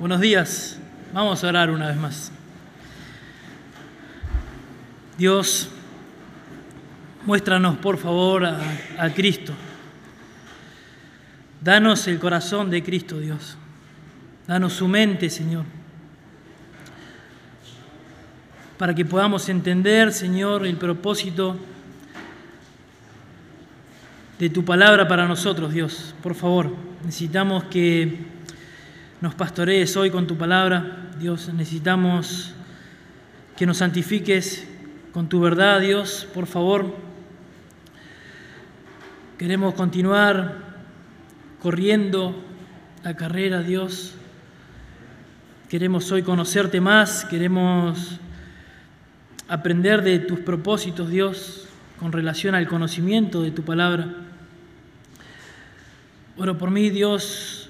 Buenos días. Vamos a orar una vez más. Dios, muéstranos por favor a, a, Cristo. Danos el corazón de Cristo, Dios. Danos su mente, Señor. Para que podamos entender, Señor, el propósito de tu palabra para nosotros, Dios. Por favor, necesitamos que nos pastorees hoy con tu palabra, Dios. Necesitamos que nos santifiques con tu verdad, Dios, por favor. Queremos continuar corriendo la carrera, Dios. Queremos hoy conocerte más, queremos aprender de tus propósitos, Dios, con relación al conocimiento de tu palabra. Oro por mí, Dios,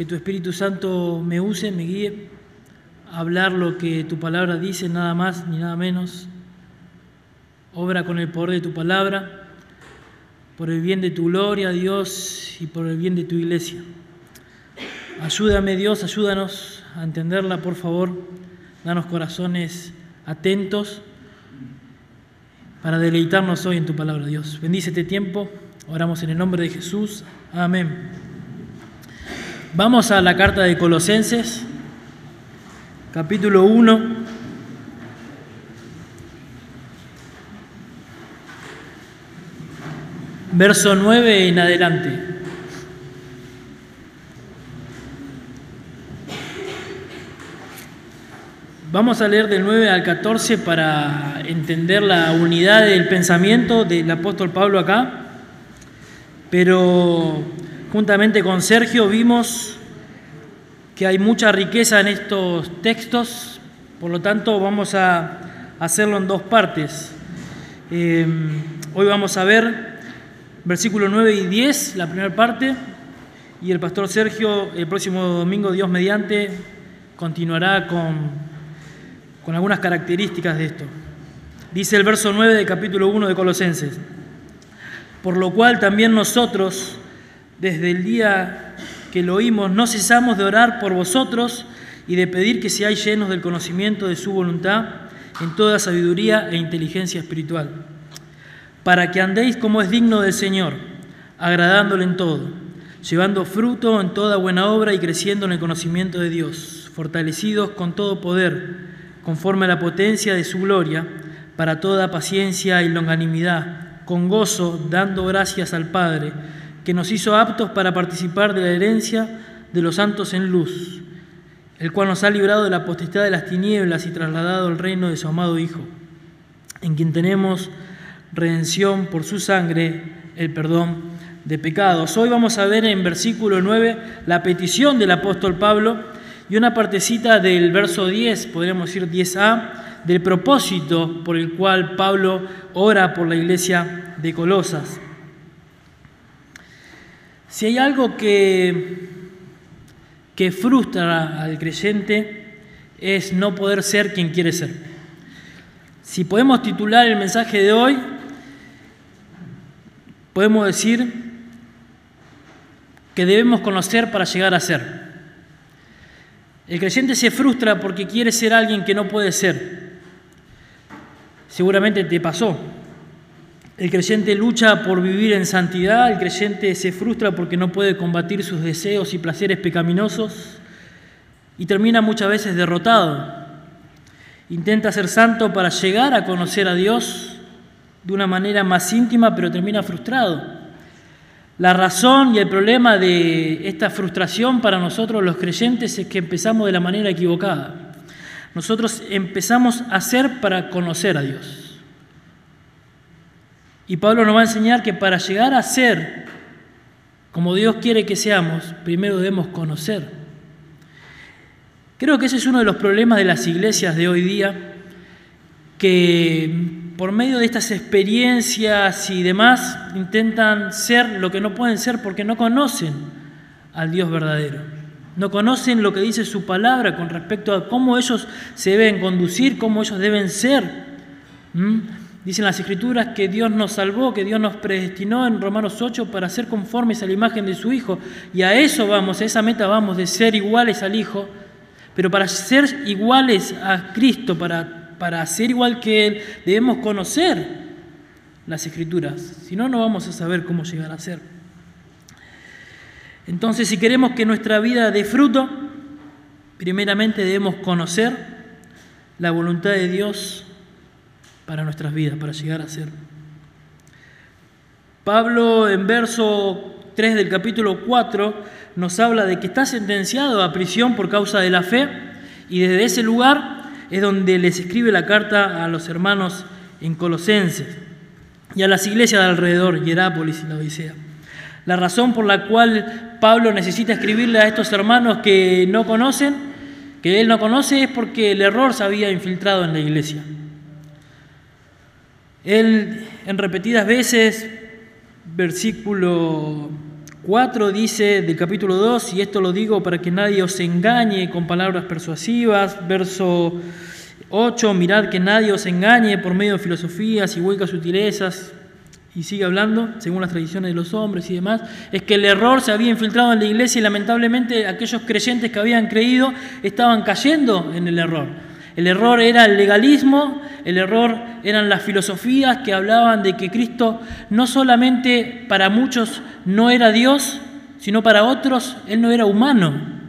que tu Espíritu Santo me use, me guíe a hablar lo que tu palabra dice, nada más ni nada menos. Obra con el poder de tu palabra, por el bien de tu gloria, Dios, y por el bien de tu iglesia. Ayúdame, Dios, ayúdanos a entenderla, por favor. Danos corazones atentos para deleitarnos hoy en tu palabra, Dios. Bendice este tiempo. Oramos en el nombre de Jesús. Amén. Vamos a la carta de Colosenses, capítulo 1. Verso 9 en adelante. Vamos a leer del 9 al 14 para entender la unidad del pensamiento del apóstol Pablo acá, pero juntamente con Sergio vimos que hay mucha riqueza en estos textos, por lo tanto vamos a hacerlo en dos partes. Eh, hoy vamos a ver versículos 9 y 10, la primera parte, y el pastor Sergio el próximo domingo, Dios mediante, continuará con con algunas características de esto. Dice el verso 9 del capítulo 1 de Colosenses, por lo cual también nosotros, desde el día que lo oímos, no cesamos de orar por vosotros y de pedir que seáis llenos del conocimiento de su voluntad en toda sabiduría e inteligencia espiritual, para que andéis como es digno del Señor, agradándole en todo, llevando fruto en toda buena obra y creciendo en el conocimiento de Dios, fortalecidos con todo poder, conforme a la potencia de su gloria, para toda paciencia y longanimidad, con gozo, dando gracias al Padre, que nos hizo aptos para participar de la herencia de los santos en luz, el cual nos ha librado de la potestad de las tinieblas y trasladado al reino de su amado Hijo, en quien tenemos redención por su sangre, el perdón de pecados. Hoy vamos a ver en versículo 9 la petición del apóstol Pablo y una partecita del verso 10, podríamos decir 10a, del propósito por el cual Pablo ora por la iglesia de Colosas. Si hay algo que, que frustra al creyente es no poder ser quien quiere ser. Si podemos titular el mensaje de hoy, podemos decir que debemos conocer para llegar a ser. El creyente se frustra porque quiere ser alguien que no puede ser. Seguramente te pasó. El creyente lucha por vivir en santidad, el creyente se frustra porque no puede combatir sus deseos y placeres pecaminosos y termina muchas veces derrotado. Intenta ser santo para llegar a conocer a Dios de una manera más íntima, pero termina frustrado. La razón y el problema de esta frustración para nosotros los creyentes es que empezamos de la manera equivocada. Nosotros empezamos a ser para conocer a Dios. Y Pablo nos va a enseñar que para llegar a ser como Dios quiere que seamos, primero debemos conocer. Creo que ese es uno de los problemas de las iglesias de hoy día, que por medio de estas experiencias y demás, intentan ser lo que no pueden ser porque no conocen al Dios verdadero. No conocen lo que dice su palabra con respecto a cómo ellos se deben conducir, cómo ellos deben ser. Dicen las Escrituras que Dios nos salvó, que Dios nos predestinó en Romanos 8 para ser conformes a la imagen de su Hijo. Y a eso vamos, a esa meta vamos, de ser iguales al Hijo. Pero para ser iguales a Cristo, para, para ser igual que Él, debemos conocer las Escrituras. Si no, no vamos a saber cómo llegar a ser. Entonces, si queremos que nuestra vida dé fruto, primeramente debemos conocer la voluntad de Dios para nuestras vidas, para llegar a ser. Pablo en verso 3 del capítulo 4 nos habla de que está sentenciado a prisión por causa de la fe y desde ese lugar es donde les escribe la carta a los hermanos en Colosenses y a las iglesias de alrededor, Hierápolis y la Odisea. La razón por la cual Pablo necesita escribirle a estos hermanos que no conocen, que él no conoce, es porque el error se había infiltrado en la iglesia. Él en repetidas veces, versículo 4 dice del capítulo 2, y esto lo digo para que nadie os engañe con palabras persuasivas, verso 8, mirad que nadie os engañe por medio de filosofías y huecas sutilezas, y sigue hablando, según las tradiciones de los hombres y demás, es que el error se había infiltrado en la iglesia y lamentablemente aquellos creyentes que habían creído estaban cayendo en el error. El error era el legalismo, el error eran las filosofías que hablaban de que Cristo no solamente para muchos no era Dios, sino para otros Él no era humano.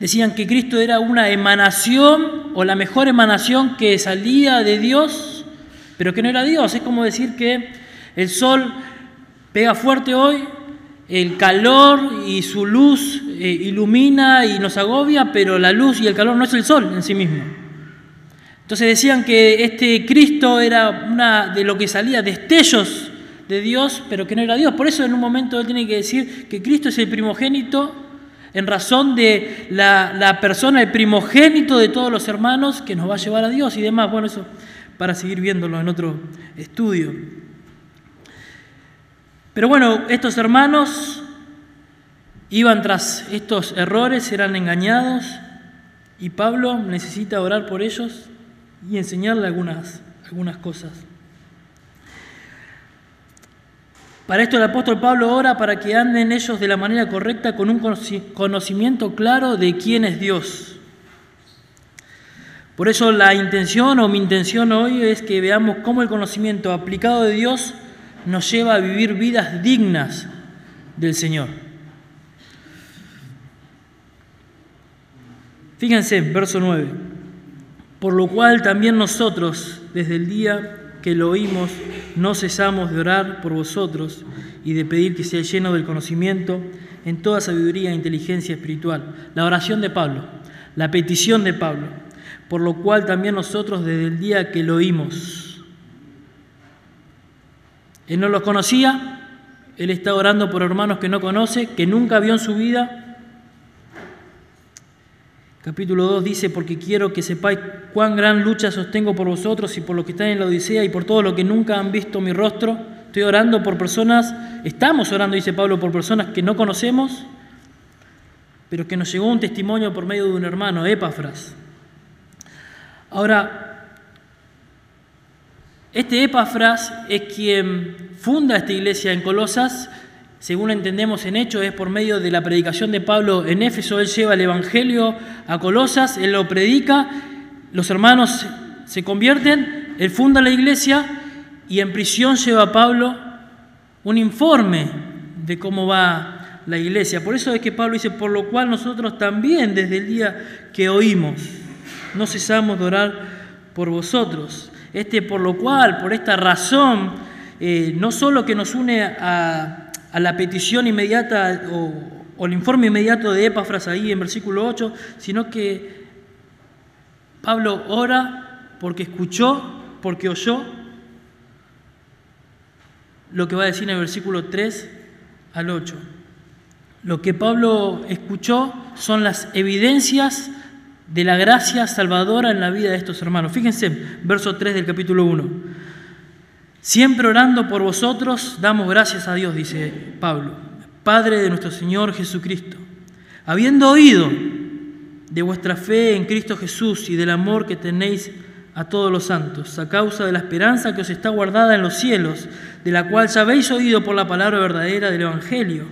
Decían que Cristo era una emanación o la mejor emanación que salía de Dios, pero que no era Dios. Es como decir que el sol pega fuerte hoy, el calor y su luz eh, ilumina y nos agobia, pero la luz y el calor no es el sol en sí mismo. Entonces decían que este Cristo era una de lo que salía destellos de Dios, pero que no era Dios. Por eso en un momento él tiene que decir que Cristo es el primogénito en razón de la, la persona, el primogénito de todos los hermanos que nos va a llevar a Dios y demás. Bueno, eso para seguir viéndolo en otro estudio. Pero bueno, estos hermanos iban tras estos errores, eran engañados y Pablo necesita orar por ellos y enseñarle algunas, algunas cosas. Para esto el apóstol Pablo ora para que anden ellos de la manera correcta con un conocimiento claro de quién es Dios. Por eso la intención o mi intención hoy es que veamos cómo el conocimiento aplicado de Dios nos lleva a vivir vidas dignas del Señor. Fíjense, verso 9. Por lo cual también nosotros, desde el día que lo oímos, no cesamos de orar por vosotros y de pedir que sea lleno del conocimiento en toda sabiduría e inteligencia espiritual. La oración de Pablo, la petición de Pablo. Por lo cual también nosotros, desde el día que lo oímos, él no los conocía, él está orando por hermanos que no conoce, que nunca vio en su vida. Capítulo 2 dice, porque quiero que sepáis cuán gran lucha sostengo por vosotros y por los que están en la Odisea y por todo lo que nunca han visto mi rostro. Estoy orando por personas, estamos orando, dice Pablo, por personas que no conocemos, pero que nos llegó un testimonio por medio de un hermano, Epafras. Ahora, este Epafras es quien funda esta iglesia en Colosas, según entendemos en Hechos, es por medio de la predicación de Pablo en Éfeso, él lleva el Evangelio a Colosas, él lo predica, los hermanos se convierten, él funda la iglesia y en prisión lleva a Pablo un informe de cómo va la iglesia. Por eso es que Pablo dice, por lo cual nosotros también desde el día que oímos, no cesamos de orar por vosotros. Este, por lo cual, por esta razón, eh, no solo que nos une a, la petición inmediata o, el informe inmediato de Epafras ahí en versículo 8, sino que Pablo ora porque escuchó, porque oyó lo que va a decir en el versículo 3 al 8. Lo que Pablo escuchó son las evidencias de la gracia salvadora en la vida de estos hermanos. Fíjense, verso 3 del capítulo 1. Siempre orando por vosotros, damos gracias a Dios, dice Pablo, Padre de nuestro Señor Jesucristo, habiendo oído de vuestra fe en Cristo Jesús y del amor que tenéis a todos los santos, a causa de la esperanza que os está guardada en los cielos, de la cual ya habéis oído por la palabra verdadera del Evangelio,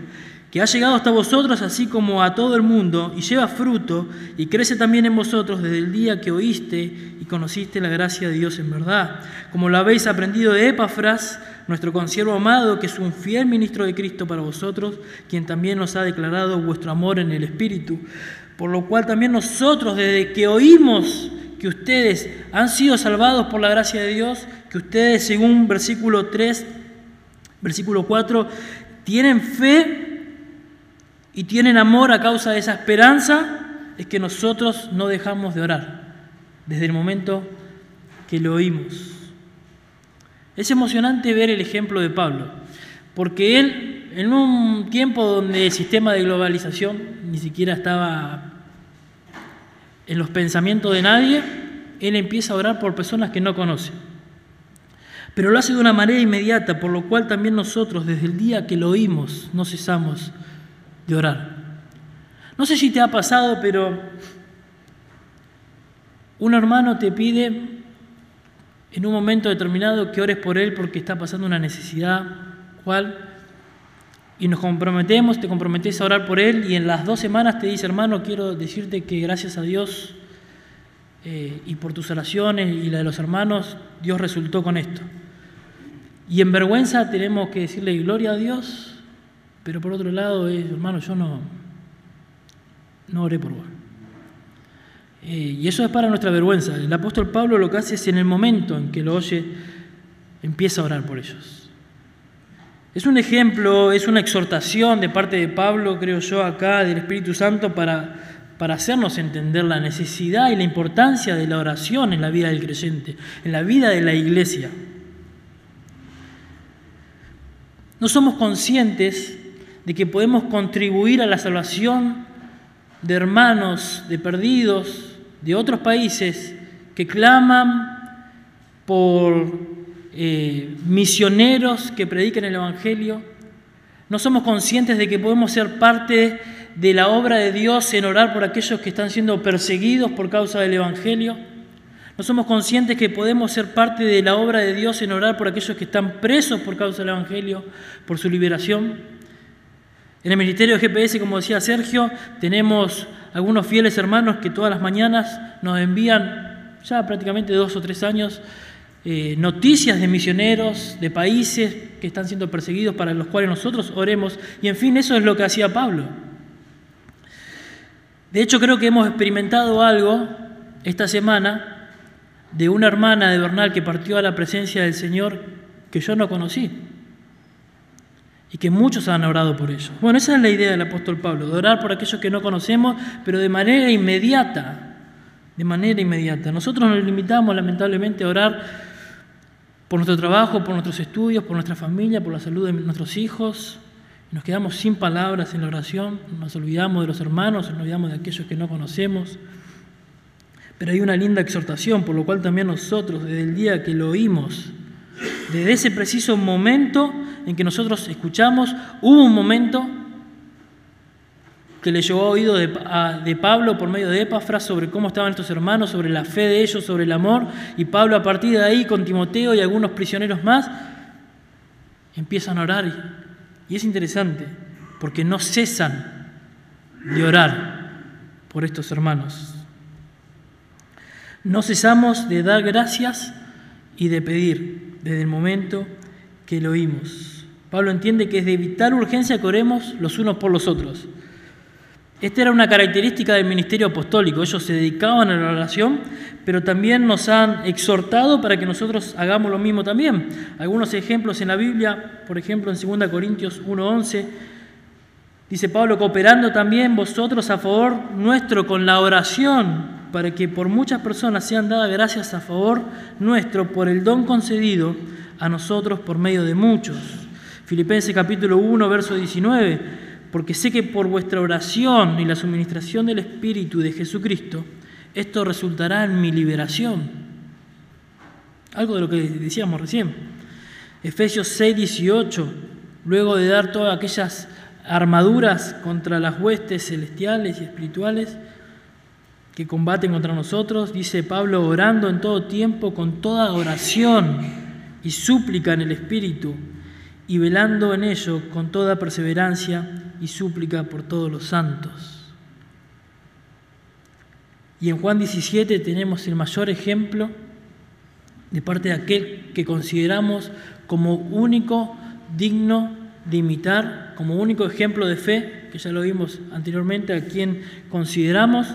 que ha llegado hasta vosotros así como a todo el mundo, y lleva fruto, y crece también en vosotros desde el día que oíste y conociste la gracia de Dios en verdad, como lo habéis aprendido de Epafras, nuestro consiervo amado, que es un fiel ministro de Cristo para vosotros, quien también nos ha declarado vuestro amor en el Espíritu, por lo cual también nosotros, desde que oímos que ustedes han sido salvados por la gracia de Dios, que ustedes, según versículo 3, versículo 4, tienen fe y tienen amor a causa de esa esperanza, es que nosotros no dejamos de orar desde el momento que lo oímos. Es emocionante ver el ejemplo de Pablo, porque él, en un tiempo donde el sistema de globalización ni siquiera estaba en los pensamientos de nadie, él empieza a orar por personas que no conoce. Pero lo hace de una manera inmediata, por lo cual también nosotros, desde el día que lo oímos, no cesamos de orar. No sé si te ha pasado, pero un hermano te pide en un momento determinado que ores por él porque está pasando una necesidad, ¿cuál? y nos comprometemos, te comprometes a orar por él y en las dos semanas te dice, hermano, quiero decirte que gracias a Dios eh, y por tus oraciones y la de los hermanos, Dios resultó con esto. Y en vergüenza tenemos que decirle gloria a Dios, pero por otro lado es, hermano, yo no, no oré por vos. Eh, y eso es para nuestra vergüenza. El apóstol Pablo lo que hace es en el momento en que lo oye, empieza a orar por ellos. Es un ejemplo, es una exhortación de parte de Pablo, creo yo, acá, del Espíritu Santo, para, para hacernos entender la necesidad y la importancia de la oración en la vida del creyente, en la vida de la iglesia. No somos conscientes de que podemos contribuir a la salvación de hermanos, de perdidos, de otros países que claman por eh, misioneros que prediquen el Evangelio. No somos conscientes de que podemos ser parte de la obra de Dios en orar por aquellos que están siendo perseguidos por causa del Evangelio. No somos conscientes que podemos ser parte de la obra de Dios en orar por aquellos que están presos por causa del Evangelio, por su liberación. En el Ministerio de GPS, como decía Sergio, tenemos algunos fieles hermanos que todas las mañanas nos envían, ya prácticamente dos o tres años, eh, noticias de misioneros, de países que están siendo perseguidos para los cuales nosotros oremos. Y en fin, eso es lo que hacía Pablo. De hecho, creo que hemos experimentado algo esta semana de una hermana de Bernal que partió a la presencia del Señor que yo no conocí y que muchos han orado por ello. Bueno, esa es la idea del apóstol Pablo, de orar por aquellos que no conocemos, pero de manera inmediata, de manera inmediata. Nosotros nos limitamos lamentablemente a orar por nuestro trabajo, por nuestros estudios, por nuestra familia, por la salud de nuestros hijos. Nos quedamos sin palabras en la oración, nos olvidamos de los hermanos, nos olvidamos de aquellos que no conocemos. Pero hay una linda exhortación, por lo cual también nosotros, desde el día que lo oímos, desde ese preciso momento en que nosotros escuchamos, hubo un momento que le llegó a oído de, Pablo por medio de Epafras sobre cómo estaban estos hermanos, sobre la fe de ellos, sobre el amor, y Pablo a partir de ahí con Timoteo y algunos prisioneros más empiezan a orar. Y es interesante, porque no cesan de orar por estos hermanos. No cesamos de dar gracias y de pedir desde el momento que lo oímos. Pablo entiende que es de vital urgencia que oremos los unos por los otros. Esta era una característica del ministerio apostólico. Ellos se dedicaban a la oración, pero también nos han exhortado para que nosotros hagamos lo mismo también. Algunos ejemplos en la Biblia, por ejemplo en 2 Corintios 1.11, dice Pablo, cooperando también vosotros a favor nuestro con la oración, para que por muchas personas sean dadas gracias a favor nuestro por el don concedido a nosotros por medio de muchos. Filipenses capítulo 1, verso 19 porque sé que por vuestra oración y la suministración del Espíritu de Jesucristo, esto resultará en mi liberación. Algo de lo que decíamos recién. Efesios 6, 18, luego de dar todas aquellas armaduras contra las huestes celestiales y espirituales, que combaten contra nosotros, dice Pablo, orando en todo tiempo con toda oración y súplica en el Espíritu, y velando en ello con toda perseverancia y súplica por todos los santos. Y en Juan 17 tenemos el mayor ejemplo de parte de aquel que consideramos como único digno de imitar, como único ejemplo de fe, que ya lo vimos anteriormente, a quien consideramos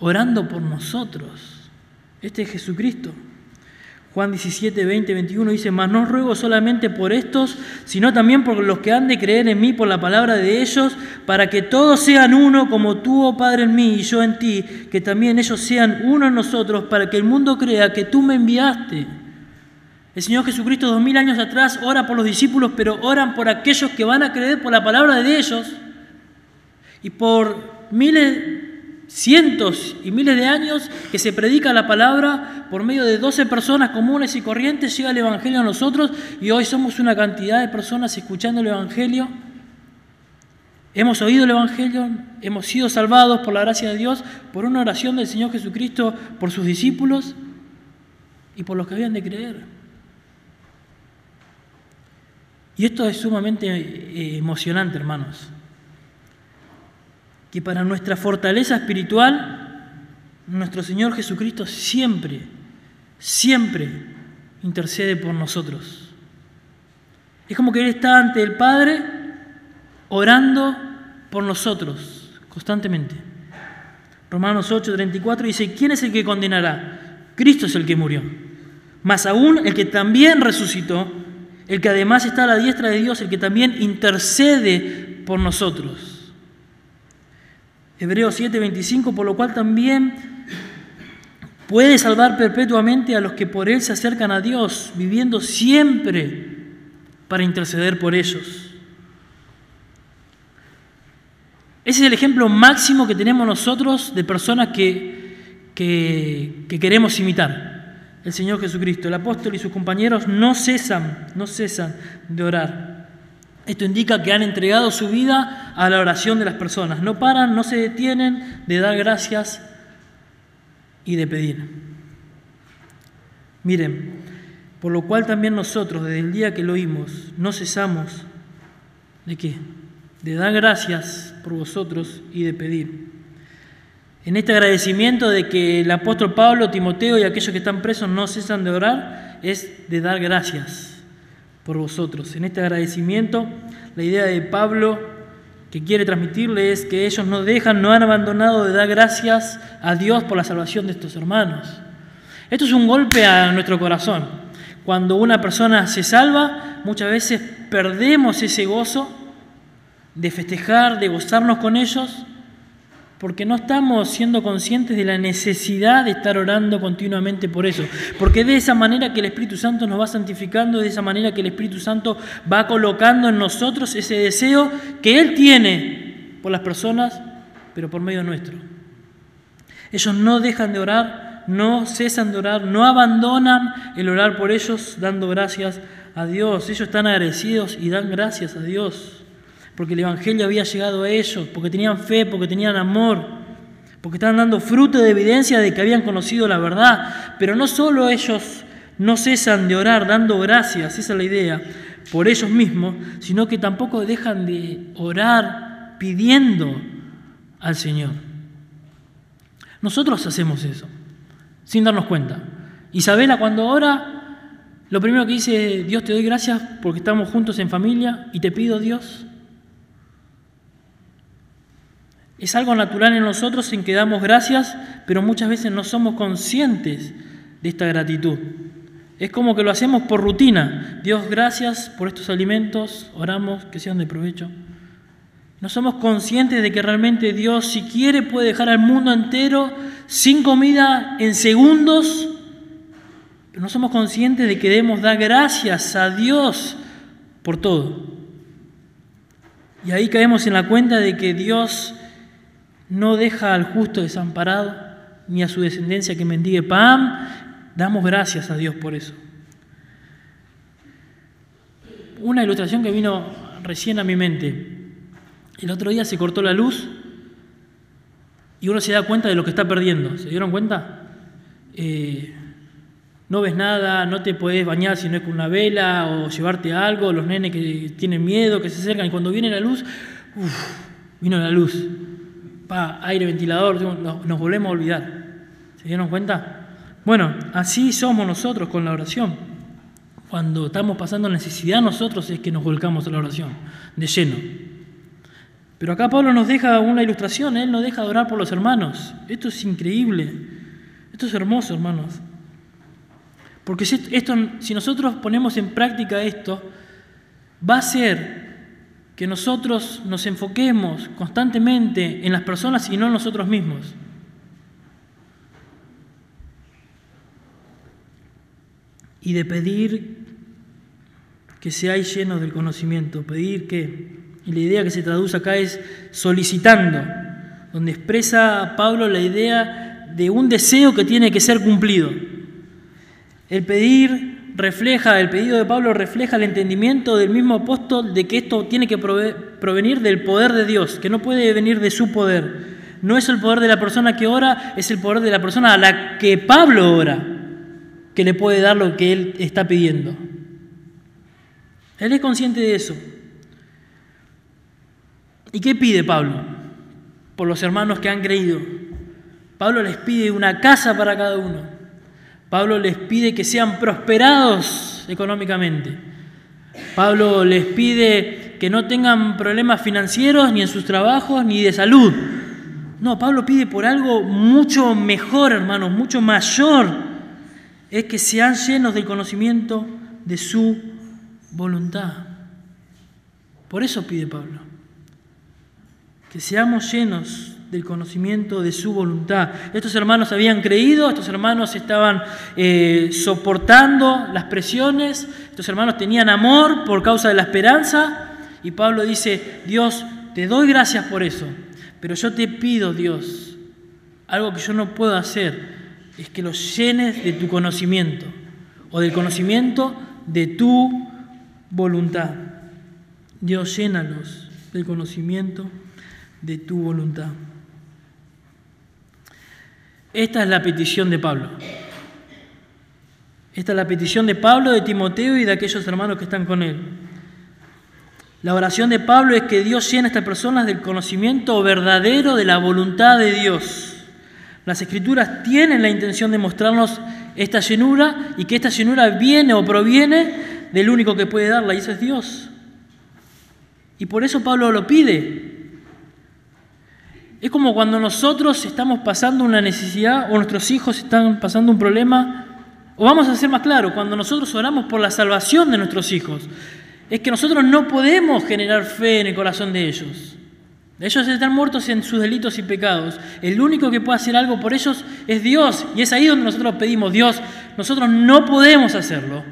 orando por nosotros. Este es Jesucristo. Juan 17, 20, 21 dice, mas no ruego solamente por estos, sino también por los que han de creer en mí por la palabra de ellos, para que todos sean uno como tú, oh Padre, en mí y yo en ti, que también ellos sean uno en nosotros, para que el mundo crea que tú me enviaste. El Señor Jesucristo dos mil años atrás ora por los discípulos, pero oran por aquellos que van a creer por la palabra de ellos. Y por miles, cientos y miles de años que se predica la palabra por medio de 12 personas comunes y corrientes, llega el Evangelio a nosotros y hoy somos una cantidad de personas escuchando el Evangelio. Hemos oído el Evangelio, hemos sido salvados por la gracia de Dios, por una oración del Señor Jesucristo, por sus discípulos y por los que habían de creer. Y esto es sumamente eh, emocionante, hermanos que para nuestra fortaleza espiritual, nuestro Señor Jesucristo siempre, siempre intercede por nosotros. Es como que Él está ante el Padre orando por nosotros constantemente. Romanos 8, 34 dice, ¿quién es el que condenará? Cristo es el que murió. Más aún el que también resucitó, el que además está a la diestra de Dios, el que también intercede por nosotros. Hebreos 7:25, por lo cual también puede salvar perpetuamente a los que por Él se acercan a Dios, viviendo siempre para interceder por ellos. Ese es el ejemplo máximo que tenemos nosotros de personas que, que, que queremos imitar. El Señor Jesucristo, el apóstol y sus compañeros no cesan, no cesan de orar. Esto indica que han entregado su vida a la oración de las personas. No paran, no se detienen de dar gracias y de pedir. Miren, por lo cual también nosotros, desde el día que lo oímos, no cesamos de qué? De dar gracias por vosotros y de pedir. En este agradecimiento de que el apóstol Pablo, Timoteo y aquellos que están presos no cesan de orar, es de dar gracias por vosotros. En este agradecimiento, la idea de Pablo que quiere transmitirle es que ellos no dejan, no han abandonado de dar gracias a Dios por la salvación de estos hermanos. Esto es un golpe a nuestro corazón. Cuando una persona se salva, muchas veces perdemos ese gozo de festejar, de gozarnos con ellos, porque no estamos siendo conscientes de la necesidad de estar orando continuamente por eso. Porque de esa manera que el Espíritu Santo nos va santificando, de esa manera que el Espíritu Santo va colocando en nosotros ese deseo que Él tiene por las personas, pero por medio nuestro. Ellos no dejan de orar, no cesan de orar, no abandonan el orar por ellos dando gracias a Dios. Ellos están agradecidos y dan gracias a Dios porque el Evangelio había llegado a ellos, porque tenían fe, porque tenían amor, porque estaban dando fruto de evidencia de que habían conocido la verdad. Pero no solo ellos no cesan de orar dando gracias, esa es la idea, por ellos mismos, sino que tampoco dejan de orar pidiendo al Señor. Nosotros hacemos eso, sin darnos cuenta. Isabela cuando ora, lo primero que dice, Dios te doy gracias porque estamos juntos en familia y te pido Dios Es algo natural en nosotros en que damos gracias, pero muchas veces no somos conscientes de esta gratitud. Es como que lo hacemos por rutina. Dios, gracias por estos alimentos, oramos que sean de provecho. No somos conscientes de que realmente Dios, si quiere, puede dejar al mundo entero sin comida en segundos, pero no somos conscientes de que debemos dar gracias a Dios por todo. Y ahí caemos en la cuenta de que Dios no deja al justo desamparado, ni a su descendencia que mendigue pan. Damos gracias a Dios por eso. Una ilustración que vino recién a mi mente. El otro día se cortó la luz y uno se da cuenta de lo que está perdiendo. ¿Se dieron cuenta? Eh, no ves nada, no te puedes bañar si no es con una vela o llevarte algo, los nenes que tienen miedo, que se acercan y cuando viene la luz, uff, vino la luz, pa, aire, ventilador, nos, volvemos a olvidar. ¿Se dieron cuenta? Bueno, así somos nosotros con la oración. Cuando estamos pasando necesidad nosotros es que nos volcamos a la oración, de lleno. Pero acá Pablo nos deja una ilustración, él nos deja de orar por los hermanos. Esto es increíble, esto es hermoso, hermanos. Porque esto, si nosotros ponemos en práctica esto, va a ser que nosotros nos enfoquemos constantemente en las personas y no en nosotros mismos. Y de pedir que seáis llenos del conocimiento, pedir que, y la idea que se traduce acá es solicitando, donde expresa Pablo la idea de un deseo que tiene que ser cumplido. El pedir refleja, el pedido de Pablo refleja el entendimiento del mismo apóstol de que esto tiene que provenir del poder de Dios, que no puede venir de su poder. No es el poder de la persona que ora, es el poder de la persona a la que Pablo ora, que le puede dar lo que él está pidiendo. Él es consciente de eso. ¿Y qué pide Pablo? Por los hermanos que han creído. Pablo les pide una casa para cada uno. Pablo les pide que sean prosperados económicamente. Pablo les pide que no tengan problemas financieros ni en sus trabajos ni de salud. No, Pablo pide por algo mucho mejor, hermanos, mucho mayor. Es que sean llenos del conocimiento de su voluntad. Por eso pide Pablo. Que seamos llenos del conocimiento de su voluntad. Estos hermanos habían creído, estos hermanos estaban eh, soportando las presiones, estos hermanos tenían amor por causa de la esperanza y Pablo dice, Dios, te doy gracias por eso, pero yo te pido, Dios, algo que yo no puedo hacer, es que los llenes de tu conocimiento o del conocimiento de tu voluntad. Dios, llénalos del conocimiento de tu voluntad. Esta es la petición de Pablo. Esta es la petición de Pablo, de Timoteo y de aquellos hermanos que están con él. La oración de Pablo es que Dios llene a estas personas del conocimiento verdadero de la voluntad de Dios. Las escrituras tienen la intención de mostrarnos esta llenura y que esta llenura viene o proviene del único que puede darla, y eso es Dios. Y por eso Pablo lo pide, es como cuando nosotros estamos pasando una necesidad o nuestros hijos están pasando un problema. O vamos a ser más claro, cuando nosotros oramos por la salvación de nuestros hijos, es que nosotros no podemos generar fe en el corazón de ellos. Ellos están muertos en sus delitos y pecados. El único que puede hacer algo por ellos es Dios. Y es ahí donde nosotros pedimos, Dios, nosotros no podemos hacerlo,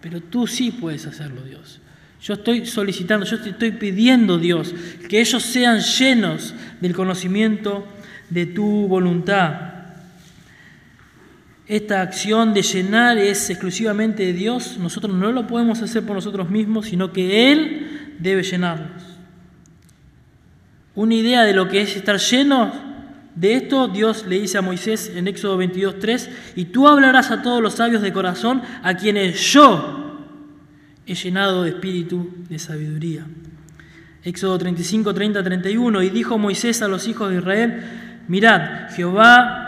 pero tú sí puedes hacerlo, Dios. Yo estoy solicitando, yo estoy pidiendo, Dios, que ellos sean llenos del conocimiento de tu voluntad. Esta acción de llenar es exclusivamente de Dios. Nosotros no lo podemos hacer por nosotros mismos, sino que Él debe llenarnos. Una idea de lo que es estar lleno de esto, Dios le dice a Moisés en Éxodo 22.3, y tú hablarás a todos los sabios de corazón, a quienes yo he llenado de espíritu de sabiduría. Éxodo 35, 30, 31. Y dijo Moisés a los hijos de Israel, mirad, Jehová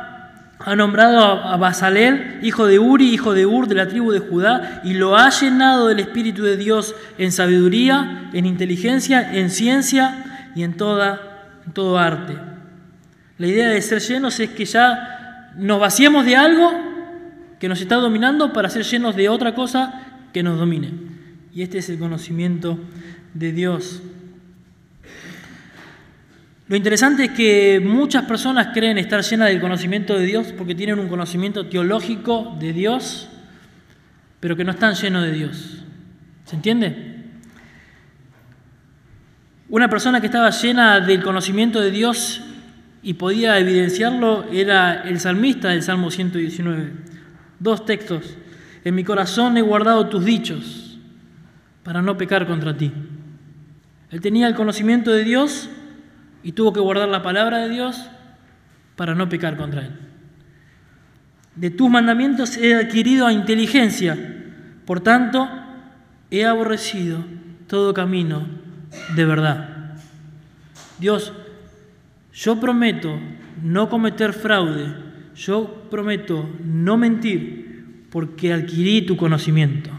ha nombrado a Basalel, hijo de Uri, hijo de Ur, de la tribu de Judá, y lo ha llenado del Espíritu de Dios en sabiduría, en inteligencia, en ciencia y en, toda, todo arte. La idea de ser llenos es que ya nos vaciemos de algo que nos está dominando para ser llenos de otra cosa que nos domine. Y este es el conocimiento de Dios. Lo interesante es que muchas personas creen estar llenas del conocimiento de Dios porque tienen un conocimiento teológico de Dios, pero que no están llenos de Dios. ¿Se entiende? Una persona que estaba llena del conocimiento de Dios y podía evidenciarlo era el salmista del Salmo 119. Dos textos. En mi corazón he guardado tus dichos para no pecar contra ti. Él tenía el conocimiento de Dios y tuvo que guardar la palabra de Dios para no pecar contra Él. De tus mandamientos he adquirido inteligencia, por tanto he aborrecido todo camino de verdad. Dios, yo prometo no cometer fraude, yo prometo no mentir, porque adquirí tu conocimiento.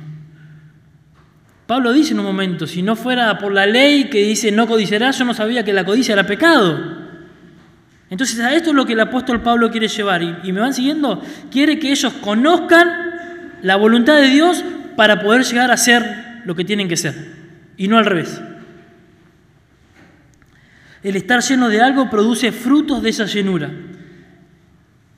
Pablo dice en un momento, si no fuera por la ley que dice no codiciarás, yo no sabía que la codicia era pecado. Entonces a esto es lo que el apóstol Pablo quiere llevar. Y, me van siguiendo, quiere que ellos conozcan la voluntad de Dios para poder llegar a ser lo que tienen que ser. Y no al revés. El estar lleno de algo produce frutos de esa llenura.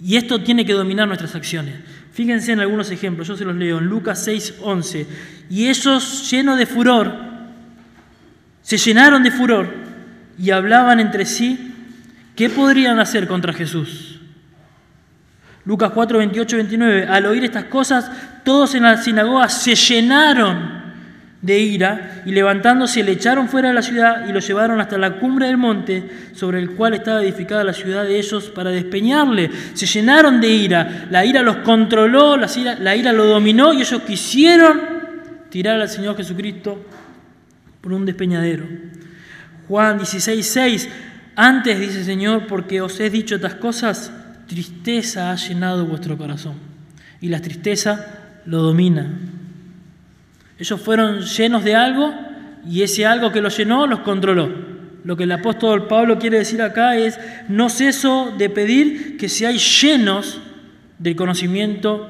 Y esto tiene que dominar nuestras acciones. Fíjense en algunos ejemplos, yo se los leo en Lucas 6, 11. Y ellos, llenos de furor, se llenaron de furor y hablaban entre sí qué podrían hacer contra Jesús. Lucas 4, 28, 29. Al oír estas cosas, todos en la sinagoga se llenaron de ira y levantándose le echaron fuera de la ciudad y lo llevaron hasta la cumbre del monte sobre el cual estaba edificada la ciudad de ellos para despeñarle. Se llenaron de ira, la ira los controló, la ira, la ira lo dominó y ellos quisieron tirar al Señor Jesucristo por un despeñadero. Juan 16, 6. Antes dice Señor, porque os he dicho estas cosas, tristeza ha llenado vuestro corazón y la tristeza lo domina. Ellos fueron llenos de algo y ese algo que los llenó los controló. Lo que el apóstol Pablo quiere decir acá es, no ceso de pedir que seáis llenos del conocimiento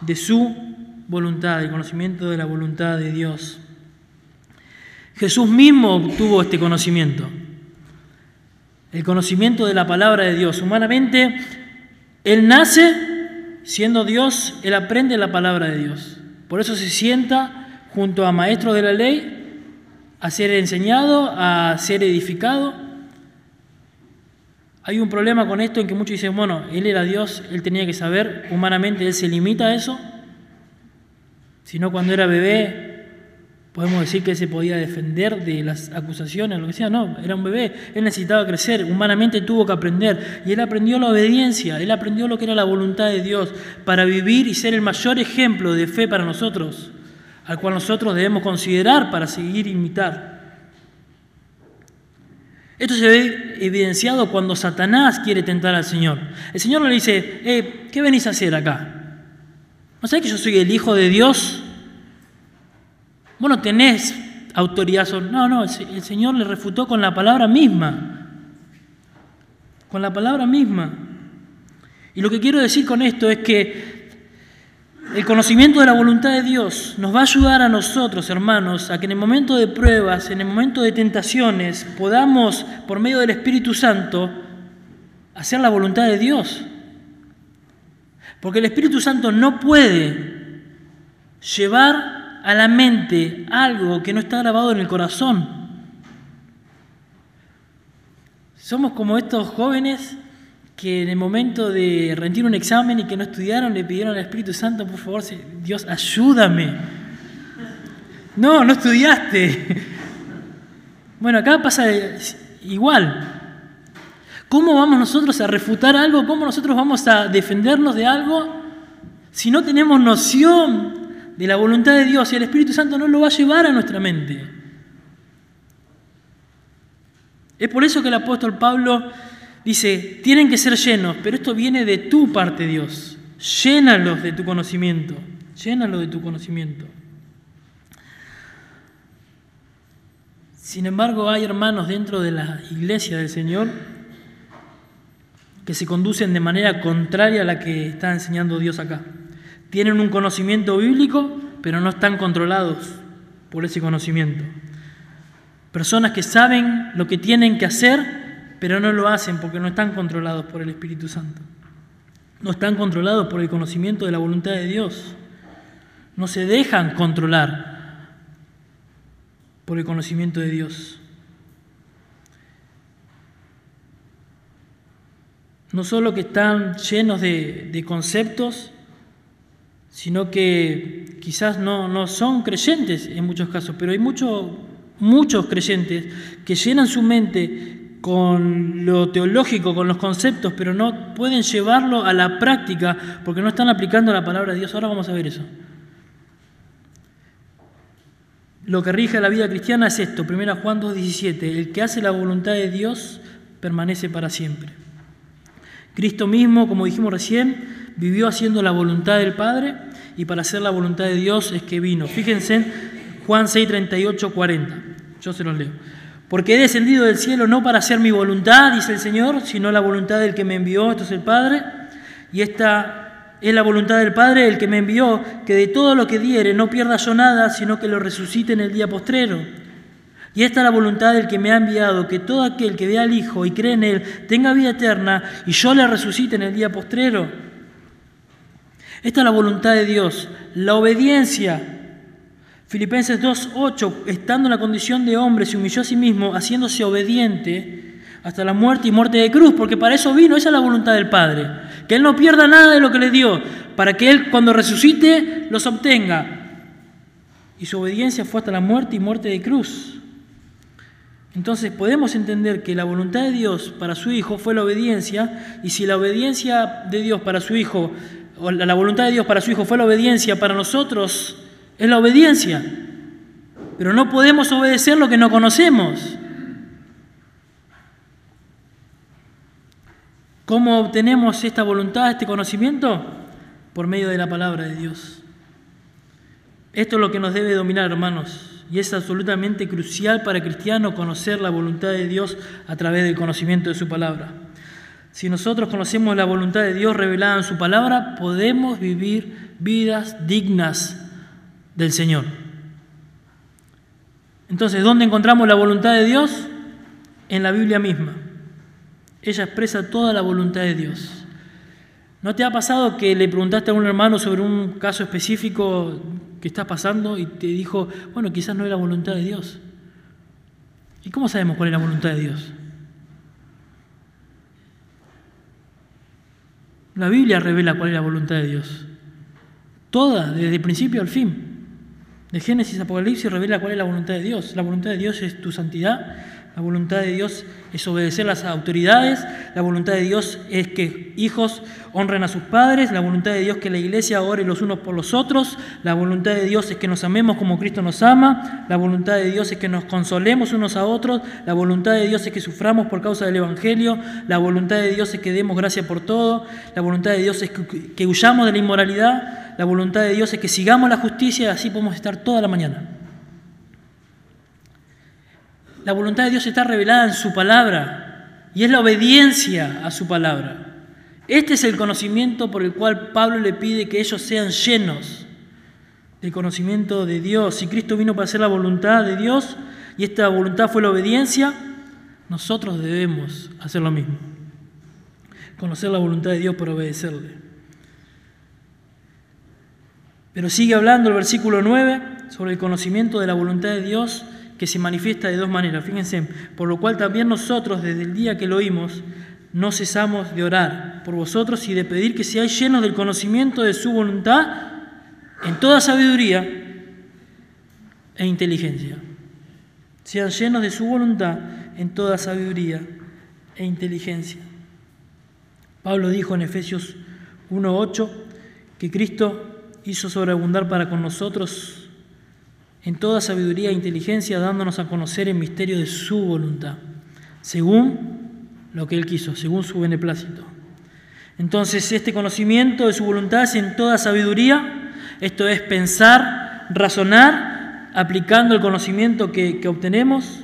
de su voluntad, del conocimiento de la voluntad de Dios. Jesús mismo obtuvo este conocimiento, el conocimiento de la palabra de Dios. Humanamente, Él nace siendo Dios, Él aprende la palabra de Dios. Por eso se sienta junto a maestros de la ley a ser enseñado, a ser edificado. Hay un problema con esto en que muchos dicen, bueno, él era Dios, él tenía que saber, humanamente él se limita a eso. Si no, cuando era bebé, podemos decir que se podía defender de las acusaciones, lo que sea, no, era un bebé, él necesitaba crecer, humanamente tuvo que aprender, y él aprendió la obediencia, él aprendió lo que era la voluntad de Dios para vivir y ser el mayor ejemplo de fe para nosotros, al cual nosotros debemos considerar para seguir imitar. Esto se ve evidenciado cuando Satanás quiere tentar al Señor. El Señor le dice, eh, ¿qué venís a hacer acá? ¿No sabés que yo soy el Hijo de Dios? Vos no tenés autoridad sobre... No, no, el Señor le refutó con la palabra misma. Con la palabra misma. Y lo que quiero decir con esto es que el conocimiento de la voluntad de Dios nos va a ayudar a nosotros, hermanos, a que en el momento de pruebas, en el momento de tentaciones, podamos, por medio del Espíritu Santo, hacer la voluntad de Dios. Porque el Espíritu Santo no puede llevar a la mente algo que no está grabado en el corazón. Somos como estos jóvenes que en el momento de rendir un examen y que no estudiaron le pidieron al Espíritu Santo, por favor, Dios, ayúdame. No, no estudiaste. Bueno, acá pasa igual. ¿Cómo vamos nosotros a refutar algo? ¿Cómo nosotros vamos a defendernos de algo si no tenemos noción de la voluntad de Dios y el Espíritu Santo no lo va a llevar a nuestra mente. Es por eso que el apóstol Pablo dice, tienen que ser llenos, pero esto viene de tu parte, Dios. Llénalos de tu conocimiento, llénalos de tu conocimiento. Sin embargo, hay hermanos dentro de la iglesia del Señor que se conducen de manera contraria a la que está enseñando Dios acá tienen un conocimiento bíblico, pero no están controlados por ese conocimiento. Personas que saben lo que tienen que hacer, pero no lo hacen porque no están controlados por el Espíritu Santo. No están controlados por el conocimiento de la voluntad de Dios. No se dejan controlar por el conocimiento de Dios. No solo que están llenos de, conceptos, sino que quizás no, son creyentes en muchos casos, pero hay muchos muchos creyentes que llenan su mente con lo teológico, con los conceptos, pero no pueden llevarlo a la práctica porque no están aplicando la palabra de Dios. Ahora vamos a ver eso. Lo que rige la vida cristiana es esto, 1 Juan 2.17, el que hace la voluntad de Dios permanece para siempre. Cristo mismo, como dijimos recién, vivió haciendo la voluntad del Padre y para hacer la voluntad de Dios es que vino. Fíjense Juan 6, 38, 40. Yo se los leo. Porque he descendido del cielo no para hacer mi voluntad, dice el Señor, sino la voluntad del que me envió, esto es el Padre. Y esta es la voluntad del Padre, el que me envió, que de todo lo que diere no pierda yo nada, sino que lo resucite en el día postrero. Y esta es la voluntad del que me ha enviado, que todo aquel que vea al Hijo y cree en Él tenga vida eterna y yo le resucite en el día postrero. Esta es la voluntad de Dios, la obediencia. Filipenses 2.8, estando en la condición de hombre, se humilló a sí mismo, haciéndose obediente hasta la muerte y muerte de cruz, porque para eso vino, esa es la voluntad del Padre, que Él no pierda nada de lo que le dio, para que Él cuando resucite los obtenga. Y su obediencia fue hasta la muerte y muerte de cruz. Entonces podemos entender que la voluntad de Dios para su Hijo fue la obediencia, y si la obediencia de Dios para su Hijo o la voluntad de Dios para su Hijo fue la obediencia, para nosotros es la obediencia. Pero no podemos obedecer lo que no conocemos. ¿Cómo obtenemos esta voluntad, este conocimiento? Por medio de la palabra de Dios. Esto es lo que nos debe dominar, hermanos, y es absolutamente crucial para cristiano conocer la voluntad de Dios a través del conocimiento de su palabra. Si nosotros conocemos la voluntad de Dios revelada en su palabra, podemos vivir vidas dignas del Señor. Entonces, ¿dónde encontramos la voluntad de Dios? En la Biblia misma. Ella expresa toda la voluntad de Dios. ¿No te ha pasado que le preguntaste a un hermano sobre un caso específico que está pasando y te dijo, bueno, quizás no es la voluntad de Dios? ¿Y cómo sabemos cuál es la voluntad de Dios? La Biblia revela cuál es la voluntad de Dios. Toda, desde el principio al fin. De Génesis a Apocalipsis revela cuál es la voluntad de Dios. La voluntad de Dios es tu santidad, la voluntad de Dios es obedecer las autoridades, la voluntad de Dios es que hijos honren a sus padres, la voluntad de Dios es que la iglesia ore los unos por los otros, la voluntad de Dios es que nos amemos como Cristo nos ama, la voluntad de Dios es que nos consolemos unos a otros, la voluntad de Dios es que suframos por causa del Evangelio, la voluntad de Dios es que demos gracia por todo, la voluntad de Dios es que, que huyamos de la inmoralidad, la voluntad de Dios es que sigamos la justicia y así podemos estar toda la mañana. La voluntad de Dios está revelada en su palabra y es la obediencia a su palabra. Este es el conocimiento por el cual Pablo le pide que ellos sean llenos del conocimiento de Dios. Si Cristo vino para hacer la voluntad de Dios y esta voluntad fue la obediencia, nosotros debemos hacer lo mismo. Conocer la voluntad de Dios por obedecerle. Pero sigue hablando el versículo 9 sobre el conocimiento de la voluntad de Dios se manifiesta de dos maneras. Fíjense, por lo cual también nosotros desde el día que lo oímos no cesamos de orar por vosotros y de pedir que seáis llenos del conocimiento de su voluntad en toda sabiduría e inteligencia. Sean llenos de su voluntad en toda sabiduría e inteligencia. Pablo dijo en Efesios 1.8 que Cristo hizo sobreabundar para con nosotros en toda sabiduría e inteligencia, dándonos a conocer el misterio de su voluntad, según lo que Él quiso, según su beneplácito. Entonces, este conocimiento de su voluntad es en toda sabiduría, esto es pensar, razonar, aplicando el conocimiento que, que obtenemos.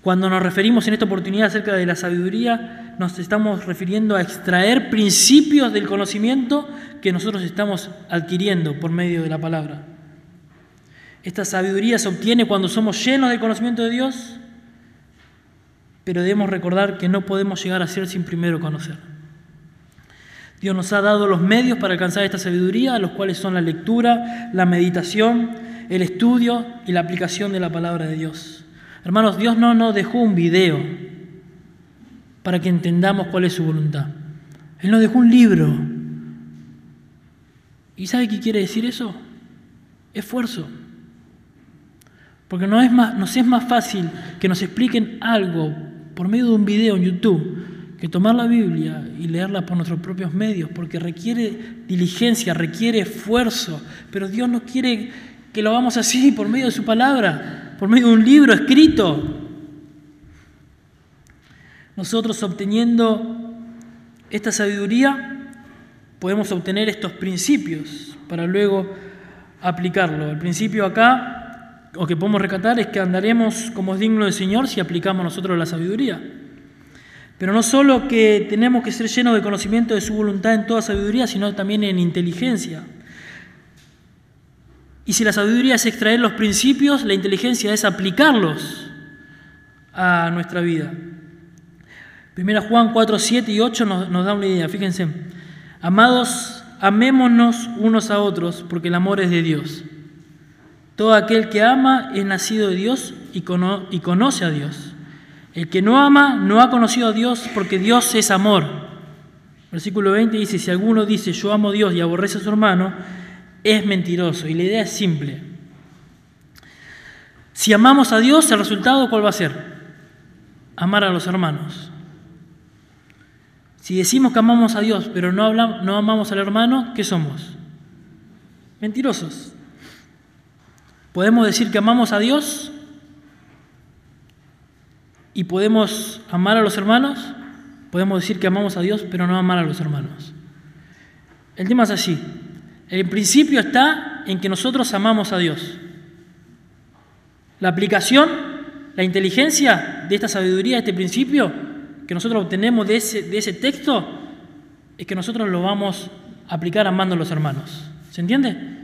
Cuando nos referimos en esta oportunidad acerca de la sabiduría, nos estamos refiriendo a extraer principios del conocimiento que nosotros estamos adquiriendo por medio de la palabra. Esta sabiduría se obtiene cuando somos llenos del conocimiento de Dios, pero debemos recordar que no podemos llegar a ser sin primero conocer. Dios nos ha dado los medios para alcanzar esta sabiduría, los cuales son la lectura, la meditación, el estudio y la aplicación de la palabra de Dios. Hermanos, Dios no nos dejó un video para que entendamos cuál es su voluntad. Él nos dejó un libro. ¿Y sabe qué quiere decir eso? Esfuerzo. Porque no es más, nos es más fácil que nos expliquen algo por medio de un video en YouTube que tomar la Biblia y leerla por nuestros propios medios, porque requiere diligencia, requiere esfuerzo, pero Dios no quiere que lo hagamos así por medio de su palabra, por medio de un libro escrito. Nosotros obteniendo esta sabiduría podemos obtener estos principios para luego aplicarlo. El principio acá, o que podemos recatar, es que andaremos como es digno del Señor si aplicamos nosotros la sabiduría. Pero no solo que tenemos que ser llenos de conocimiento de su voluntad en toda sabiduría, sino también en inteligencia. Y si la sabiduría es extraer los principios, la inteligencia es aplicarlos a nuestra vida. Primera Juan 4, 7 y 8 nos, nos da una idea, fíjense. Amados, amémonos unos a otros, porque el amor es de Dios. Todo aquel que ama es nacido de Dios y conoce a Dios. El que no ama no ha conocido a Dios porque Dios es amor. Versículo 20 dice, si alguno dice yo amo a Dios y aborrece a su hermano, es mentiroso. Y la idea es simple. Si amamos a Dios, el resultado cuál va a ser? Amar a los hermanos. Si decimos que amamos a Dios, pero no, hablamos, no amamos al hermano, ¿qué somos? Mentirosos. Podemos decir que amamos a Dios y podemos amar a los hermanos, podemos decir que amamos a Dios, pero no amar a los hermanos. El tema es así. El principio está en que nosotros amamos a Dios. La aplicación, la inteligencia de esta sabiduría, de este principio que nosotros obtenemos de ese, de ese texto, es que nosotros lo vamos a aplicar amando a los hermanos. ¿Se entiende?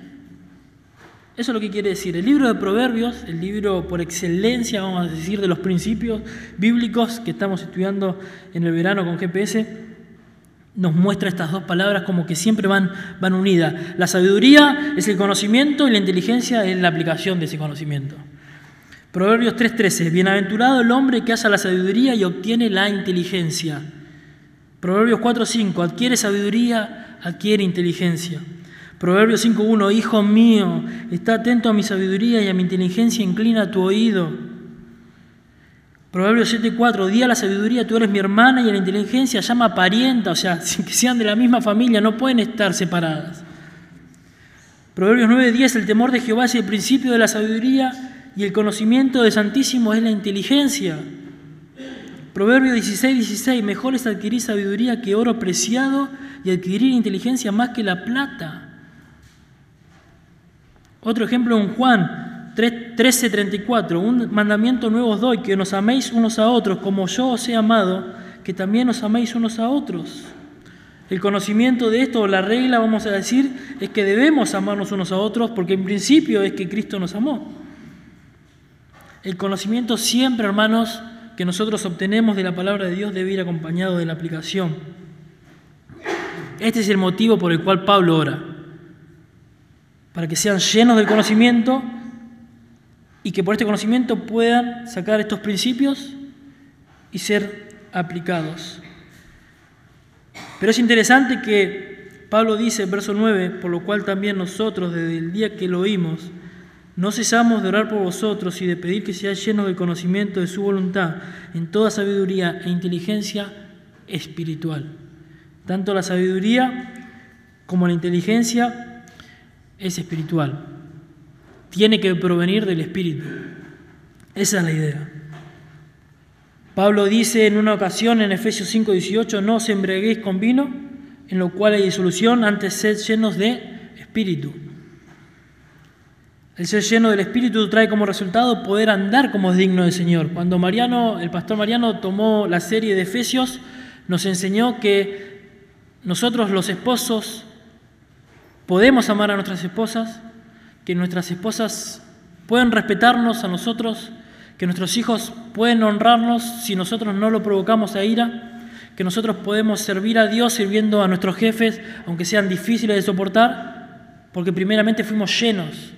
Eso es lo que quiere decir. El libro de Proverbios, el libro por excelencia, vamos a decir, de los principios bíblicos que estamos estudiando en el verano con GPS, nos muestra estas dos palabras como que siempre van, van unidas. La sabiduría es el conocimiento y la inteligencia es la aplicación de ese conocimiento. Proverbios 3:13, bienaventurado el hombre que hace la sabiduría y obtiene la inteligencia. Proverbios 4:5, adquiere sabiduría, adquiere inteligencia. Proverbios 5.1, Hijo mío, está atento a mi sabiduría y a mi inteligencia, inclina tu oído. Proverbios 7.4, di a la sabiduría, tú eres mi hermana y a la inteligencia llama parienta, o sea, que sean de la misma familia, no pueden estar separadas. Proverbios 9.10, el temor de Jehová es el principio de la sabiduría y el conocimiento de Santísimo es la inteligencia. Proverbios 16.16, mejor es adquirir sabiduría que oro preciado y adquirir inteligencia más que la plata. Otro ejemplo en Juan 13:34, un mandamiento nuevo os doy, que nos améis unos a otros, como yo os he amado, que también os améis unos a otros. El conocimiento de esto, la regla, vamos a decir, es que debemos amarnos unos a otros, porque en principio es que Cristo nos amó. El conocimiento siempre, hermanos, que nosotros obtenemos de la palabra de Dios debe ir acompañado de la aplicación. Este es el motivo por el cual Pablo ora para que sean llenos del conocimiento y que por este conocimiento puedan sacar estos principios y ser aplicados. Pero es interesante que Pablo dice en verso 9, por lo cual también nosotros desde el día que lo oímos, no cesamos de orar por vosotros y de pedir que seáis llenos del conocimiento de su voluntad en toda sabiduría e inteligencia espiritual. Tanto la sabiduría como la inteligencia es espiritual. Tiene que provenir del Espíritu. Esa es la idea. Pablo dice en una ocasión en Efesios 5:18, no os embriaguéis con vino, en lo cual hay disolución, antes sed llenos de Espíritu. El ser lleno del Espíritu trae como resultado poder andar como es digno del Señor. Cuando Mariano, el pastor Mariano tomó la serie de Efesios, nos enseñó que nosotros los esposos podemos amar a nuestras esposas, que nuestras esposas pueden respetarnos a nosotros, que nuestros hijos pueden honrarnos si nosotros no lo provocamos a ira, que nosotros podemos servir a Dios sirviendo a nuestros jefes, aunque sean difíciles de soportar, porque primeramente fuimos llenos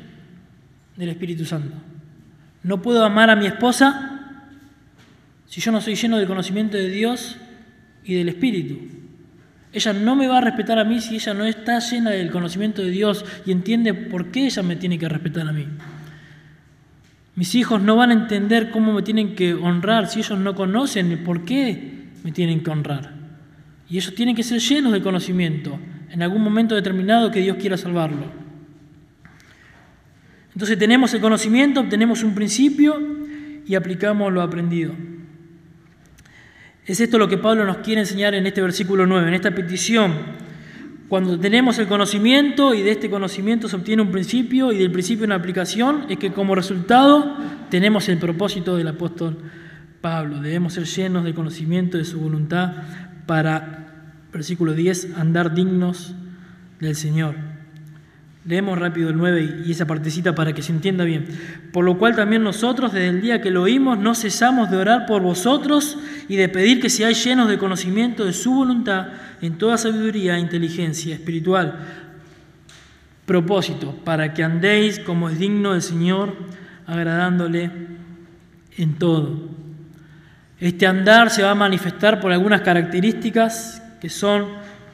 del Espíritu Santo. No puedo amar a mi esposa si yo no soy lleno del conocimiento de Dios y del Espíritu. Ella no me va a respetar a mí si ella no está llena del conocimiento de Dios y entiende por qué ella me tiene que respetar a mí. Mis hijos no van a entender cómo me tienen que honrar si ellos no conocen por qué me tienen que honrar. Y ellos tienen que ser llenos de conocimiento en algún momento determinado que Dios quiera salvarlo. Entonces tenemos el conocimiento, obtenemos un principio y aplicamos lo aprendido. Es esto lo que Pablo nos quiere enseñar en este versículo 9, en esta petición. Cuando tenemos el conocimiento y de este conocimiento se obtiene un principio y del principio una aplicación, es que como resultado tenemos el propósito del apóstol Pablo. Debemos ser llenos de conocimiento de su voluntad para, versículo 10, andar dignos del Señor. Leemos rápido el 9 y esa partecita para que se entienda bien. Por lo cual también nosotros, desde el día que lo oímos, no cesamos de orar por vosotros y de pedir que seáis llenos de conocimiento de su voluntad en toda sabiduría e inteligencia espiritual. Propósito, para que andéis como es digno del Señor, agradándole en todo. Este andar se va a manifestar por algunas características que son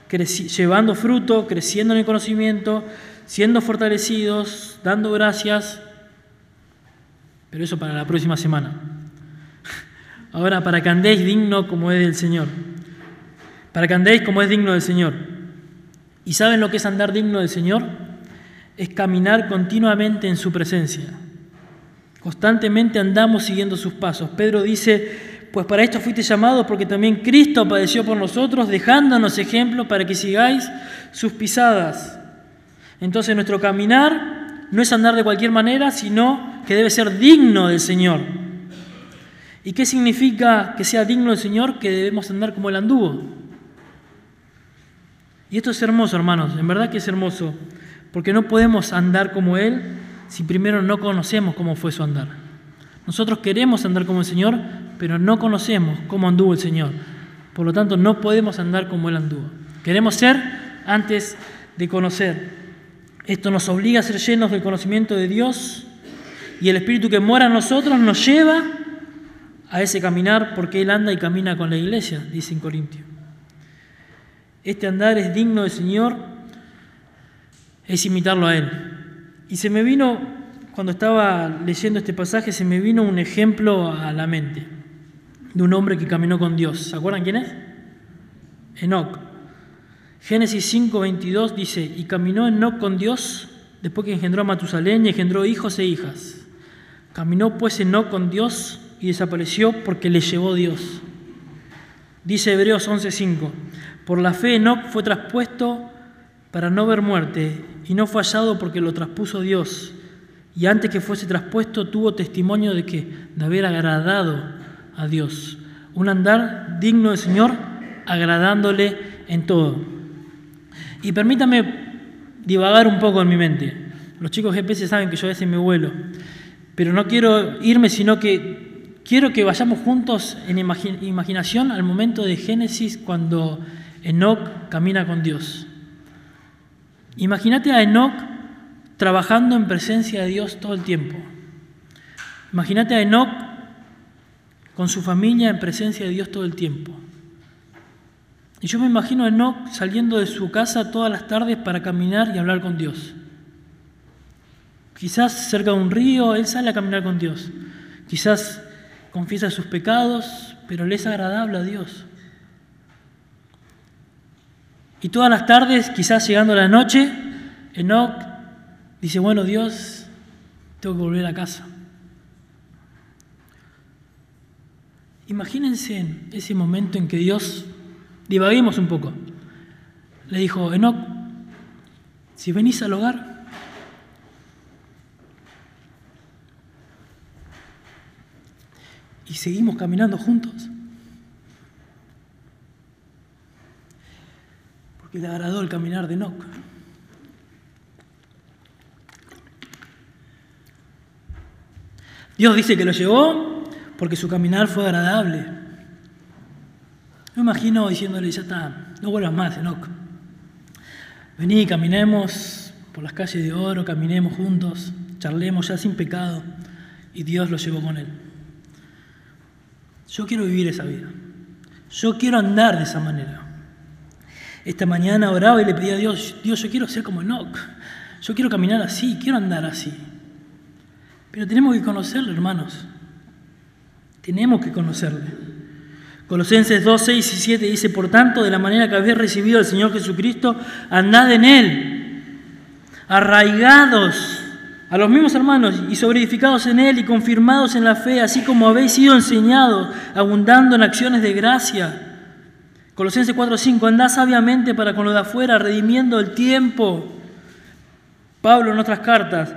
llevando fruto, creciendo en el conocimiento, siendo fortalecidos, dando gracias, pero eso para la próxima semana. Ahora, para que andéis digno como es del Señor, para que andéis como es digno del Señor. ¿Y saben lo que es andar digno del Señor? Es caminar continuamente en su presencia. Constantemente andamos siguiendo sus pasos. Pedro dice, pues para esto fuiste llamados porque también Cristo padeció por nosotros, dejándonos ejemplo para que sigáis sus pisadas. Entonces nuestro caminar no es andar de cualquier manera, sino que debe ser digno del Señor. ¿Y qué significa que sea digno del Señor? Que debemos andar como el anduvo. Y esto es hermoso, hermanos, en verdad que es hermoso, porque no podemos andar como Él si primero no conocemos cómo fue su andar. Nosotros queremos andar como el Señor, pero no conocemos cómo anduvo el Señor. Por lo tanto, no podemos andar como Él anduvo. Queremos ser antes de conocer. Esto nos obliga a ser llenos del conocimiento de Dios y el Espíritu que mora en nosotros nos lleva a ese caminar porque Él anda y camina con la iglesia, dice en Corintio. Este andar es digno del Señor, es imitarlo a Él. Y se me vino, cuando estaba leyendo este pasaje, se me vino un ejemplo a la mente de un hombre que caminó con Dios. ¿Se acuerdan quién es? Enoch. Génesis 5:22 dice, y caminó Enoch con Dios después que engendró a Matusalén y engendró hijos e hijas. Caminó pues Enoch con Dios y desapareció porque le llevó Dios. Dice Hebreos 11:5, por la fe Enoch fue traspuesto para no ver muerte y no fue hallado porque lo traspuso Dios. Y antes que fuese traspuesto tuvo testimonio de que de haber agradado a Dios. Un andar digno del Señor, agradándole en todo. Y permítame divagar un poco en mi mente. Los chicos GPS saben que yo a veces me vuelo, pero no quiero irme, sino que quiero que vayamos juntos en imaginación al momento de Génesis cuando Enoch camina con Dios. Imagínate a Enoch trabajando en presencia de Dios todo el tiempo. Imagínate a Enoch con su familia en presencia de Dios todo el tiempo. Y yo me imagino a Enoch saliendo de su casa todas las tardes para caminar y hablar con Dios. Quizás cerca de un río, él sale a caminar con Dios. Quizás confiesa sus pecados, pero le es agradable a Dios. Y todas las tardes, quizás llegando la noche, Enoch dice, bueno Dios, tengo que volver a casa. Imagínense ese momento en que Dios Divaguemos un poco. Le dijo, Enoch, si venís al hogar, y seguimos caminando juntos, porque le agradó el caminar de Enoch. Dios dice que lo llevó porque su caminar fue agradable. Me imagino diciéndole, ya está, no vuelvas más, Enoch. Vení, caminemos por las calles de oro, caminemos juntos, charlemos ya sin pecado. Y Dios lo llevó con él. Yo quiero vivir esa vida. Yo quiero andar de esa manera. Esta mañana oraba y le pedía a Dios, Dios, yo quiero ser como Enoch. Yo quiero caminar así, quiero andar así. Pero tenemos que conocerle, hermanos. Tenemos que conocerle. Colosenses 2, 6 y 7 dice, por tanto, de la manera que habéis recibido al Señor Jesucristo, andad en Él, arraigados a los mismos hermanos y sobreedificados en Él y confirmados en la fe, así como habéis sido enseñados, abundando en acciones de gracia. Colosenses 4:5, andad sabiamente para con lo de afuera, redimiendo el tiempo. Pablo en otras cartas,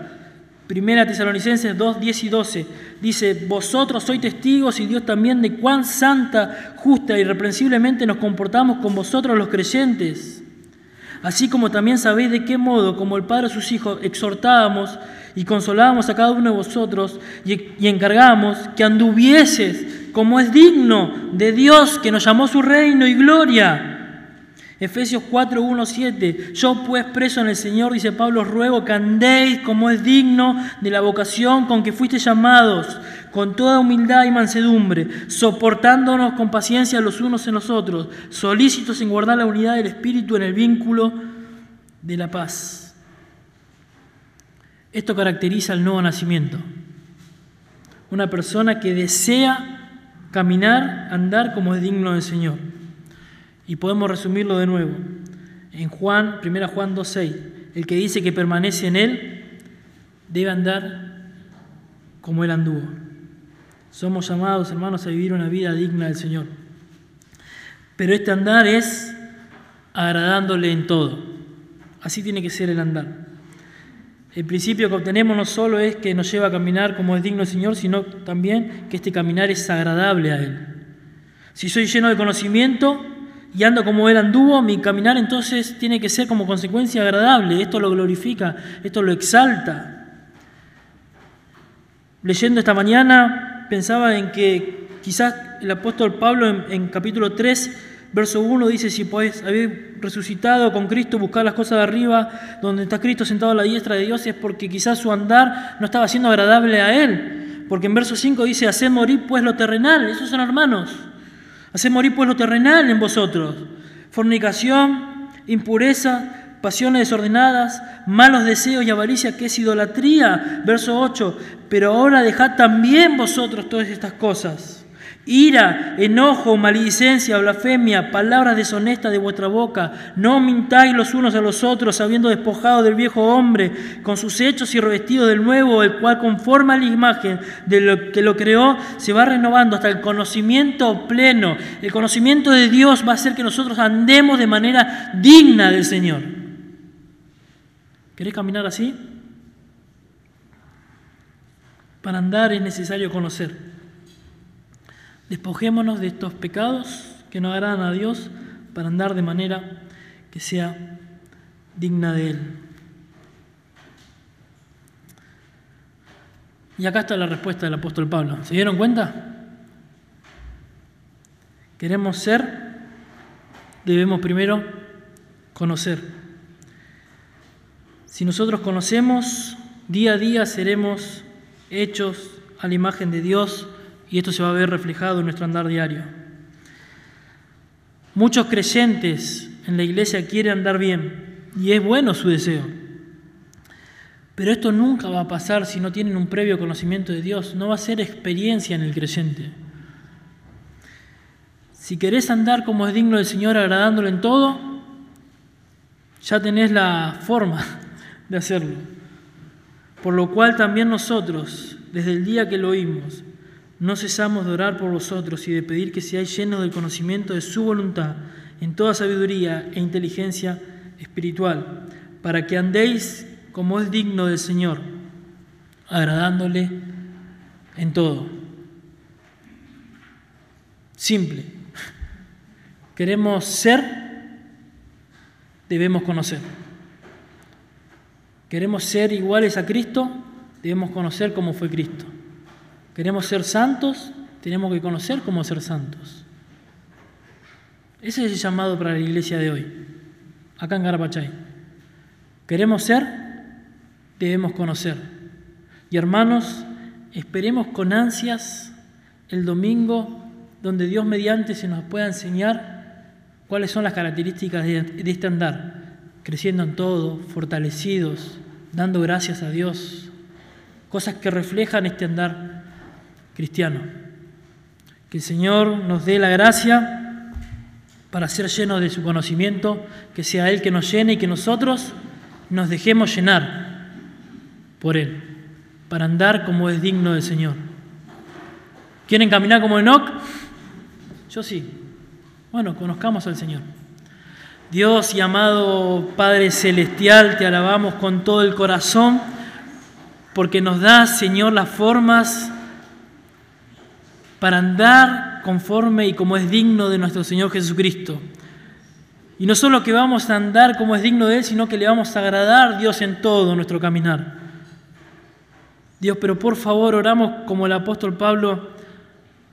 Primera Tesalonicenses 2, 10 y 12, dice, vosotros sois testigos y Dios también de cuán santa, justa y irreprensiblemente nos comportamos con vosotros los creyentes. Así como también sabéis de qué modo, como el Padre a sus hijos, exhortábamos y consolábamos a cada uno de vosotros y, encargábamos que anduvieses como es digno de Dios que nos llamó su reino y gloria. Efesios 4, 1, 7. Yo pues preso en el Señor, dice Pablo, ruego que andéis como es digno de la vocación con que fuiste llamados, con toda humildad y mansedumbre, soportándonos con paciencia los unos en los otros, solícitos en guardar la unidad del Espíritu en el vínculo de la paz. Esto caracteriza el nuevo nacimiento. Una persona que desea caminar, andar como es digno del Señor. Y podemos resumirlo de nuevo. En Juan, 1 Juan 2.6, el que dice que permanece en Él debe andar como Él anduvo. Somos llamados, hermanos, a vivir una vida digna del Señor. Pero este andar es agradándole en todo. Así tiene que ser el andar. El principio que obtenemos no solo es que nos lleva a caminar como es digno el Señor, sino también que este caminar es agradable a Él. Si soy lleno de conocimiento y ando como Él anduvo, mi caminar entonces tiene que ser como consecuencia agradable. Esto lo glorifica, esto lo exalta. Leyendo esta mañana pensaba en que quizás el apóstol Pablo en, capítulo 3 Verso 1 dice, si pues habéis resucitado con Cristo, buscar las cosas de arriba, donde está Cristo sentado a la diestra de Dios, es porque quizás su andar no estaba siendo agradable a Él. Porque en verso 5 dice, haced morir pues lo terrenal, esos son hermanos. Haced morir pues lo terrenal en vosotros. Fornicación, impureza, pasiones desordenadas, malos deseos y avaricia, que es idolatría. Verso 8, pero ahora dejad también vosotros todas estas cosas ira, enojo, maledicencia, blasfemia, palabras deshonestas de vuestra boca. No mintáis los unos a los otros, habiendo despojado del viejo hombre con sus hechos y revestido del nuevo, el cual conforme a la imagen de lo que lo creó, se va renovando hasta el conocimiento pleno. El conocimiento de Dios va a hacer que nosotros andemos de manera digna del Señor. ¿Querés caminar así? Para andar es necesario conocer. Despojémonos de estos pecados que no agradan a Dios para andar de manera que sea digna de Él. Y acá está la respuesta del apóstol Pablo. ¿Se dieron cuenta? Queremos ser, debemos primero conocer. Si nosotros conocemos, día a día seremos hechos a la imagen de Dios y esto se va a ver reflejado en nuestro andar diario. Muchos creyentes en la iglesia quieren andar bien y es bueno su deseo. Pero esto nunca va a pasar si no tienen un previo conocimiento de Dios, no va a ser experiencia en el creyente. Si querés andar como es digno del Señor, agradándolo en todo, ya tenés la forma de hacerlo. Por lo cual también nosotros, desde el día que lo oímos, no cesamos de orar por vosotros y de pedir que seáis llenos del conocimiento de su voluntad en toda sabiduría e inteligencia espiritual, para que andéis como es digno del Señor, agradándole en todo. Simple. Queremos ser, debemos conocer. Queremos ser iguales a Cristo, debemos conocer cómo fue Cristo. Queremos ser santos, tenemos que conocer cómo ser santos. Ese es el llamado para la iglesia de hoy, acá en Garapachay. Queremos ser, debemos conocer. Y hermanos, esperemos con ansias el domingo donde Dios mediante se nos pueda enseñar cuáles son las características de, este andar, creciendo en todo, fortalecidos, dando gracias a Dios, cosas que reflejan este andar cristiano. Que el Señor nos dé la gracia para ser llenos de su conocimiento, que sea Él que nos llene y que nosotros nos dejemos llenar por Él, para andar como es digno del Señor. ¿Quieren caminar como Enoch? Yo sí. Bueno, conozcamos al Señor. Dios y amado Padre Celestial, te alabamos con todo el corazón porque nos das, Señor, las formas para andar conforme y como es digno de nuestro Señor Jesucristo. Y no solo que vamos a andar como es digno de Él, sino que le vamos a agradar Dios en todo nuestro caminar. Dios, pero por favor oramos como el apóstol Pablo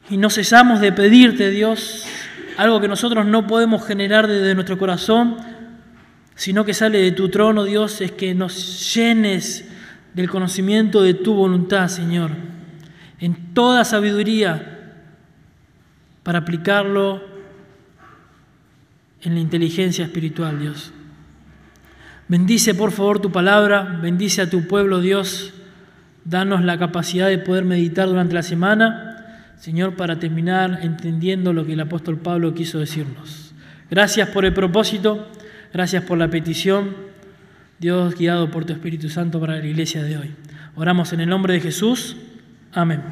y no cesamos de pedirte, Dios, algo que nosotros no podemos generar desde nuestro corazón, sino que sale de tu trono, Dios, es que nos llenes del conocimiento de tu voluntad, Señor, en toda sabiduría, para aplicarlo en la inteligencia espiritual, Dios. Bendice por favor tu palabra, bendice a tu pueblo, Dios. Danos la capacidad de poder meditar durante la semana Señor, para terminar entendiendo lo que el apóstol Pablo quiso decirnos. Gracias por el propósito, gracias por la petición, Dios guiado por tu Espíritu Santo para la iglesia de hoy. Oramos en el nombre de Jesús. Amén.